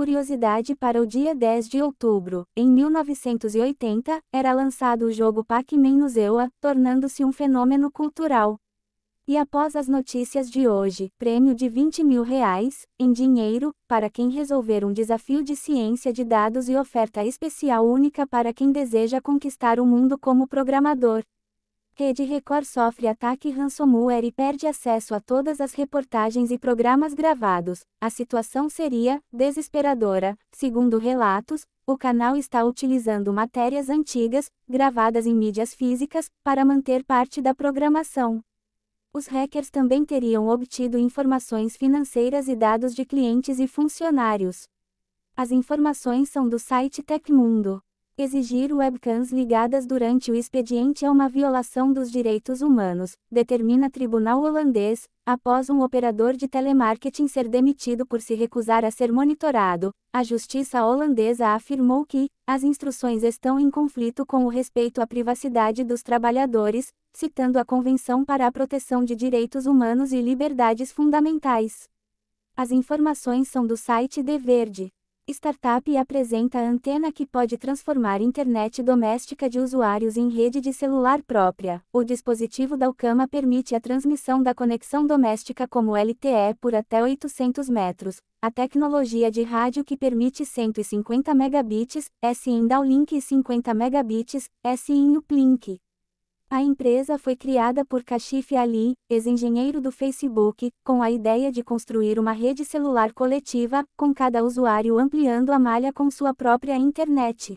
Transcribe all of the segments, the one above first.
curiosidade para o dia 10 de outubro, em 1980, era lançado o jogo Pac-Man no Zewa, tornando-se um fenômeno cultural. E após as notícias de hoje, prêmio de 20 mil reais, em dinheiro, para quem resolver um desafio de ciência de dados e oferta especial única para quem deseja conquistar o mundo como programador. Rede Record sofre ataque ransomware e perde acesso a todas as reportagens e programas gravados. A situação seria desesperadora. Segundo relatos, o canal está utilizando matérias antigas, gravadas em mídias físicas, para manter parte da programação. Os hackers também teriam obtido informações financeiras e dados de clientes e funcionários. As informações são do site Tecmundo. Exigir webcams ligadas durante o expediente é uma violação dos direitos humanos, determina tribunal holandês, após um operador de telemarketing ser demitido por se recusar a ser monitorado. A justiça holandesa afirmou que as instruções estão em conflito com o respeito à privacidade dos trabalhadores, citando a Convenção para a Proteção de Direitos Humanos e Liberdades Fundamentais. As informações são do site De Verde. Startup apresenta a antena que pode transformar internet doméstica de usuários em rede de celular própria. O dispositivo da Alcama permite a transmissão da conexão doméstica como LTE por até 800 metros. A tecnologia de rádio que permite 150 megabits, SI downlink e 50 megabits, SI uplink. A empresa foi criada por Kashif Ali, ex-engenheiro do Facebook, com a ideia de construir uma rede celular coletiva, com cada usuário ampliando a malha com sua própria internet.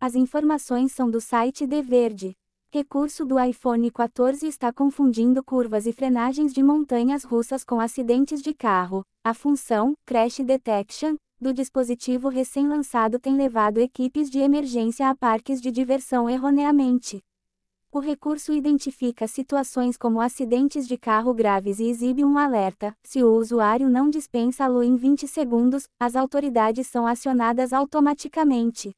As informações são do site De Verde. Recurso do iPhone 14 está confundindo curvas e frenagens de montanhas russas com acidentes de carro. A função Crash Detection do dispositivo recém-lançado tem levado equipes de emergência a parques de diversão erroneamente. O recurso identifica situações como acidentes de carro graves e exibe um alerta. Se o usuário não dispensa-lo em 20 segundos, as autoridades são acionadas automaticamente.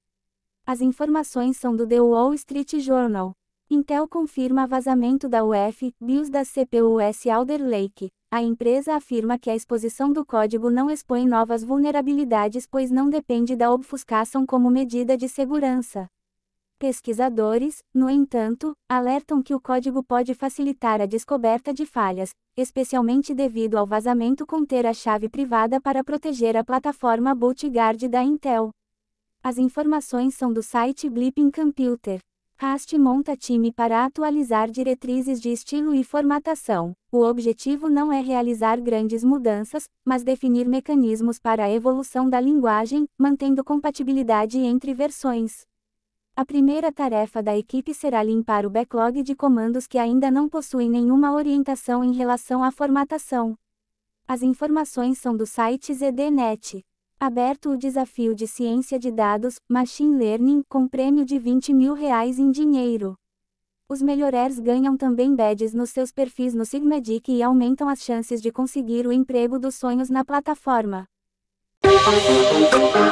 As informações são do The Wall Street Journal. Intel confirma vazamento da UF, BIOS da CPUS Alder Lake. A empresa afirma que a exposição do código não expõe novas vulnerabilidades pois não depende da obfuscação como medida de segurança. Pesquisadores, no entanto, alertam que o código pode facilitar a descoberta de falhas, especialmente devido ao vazamento conter a chave privada para proteger a plataforma BootGuard da Intel. As informações são do site Blipping Computer. Rast monta time para atualizar diretrizes de estilo e formatação. O objetivo não é realizar grandes mudanças, mas definir mecanismos para a evolução da linguagem, mantendo compatibilidade entre versões. A primeira tarefa da equipe será limpar o backlog de comandos que ainda não possuem nenhuma orientação em relação à formatação. As informações são do site ZDNet. Aberto o desafio de ciência de dados, Machine Learning, com prêmio de 20 mil reais em dinheiro. Os melhores ganham também badges nos seus perfis no Sigmatic e aumentam as chances de conseguir o emprego dos sonhos na plataforma. Huh.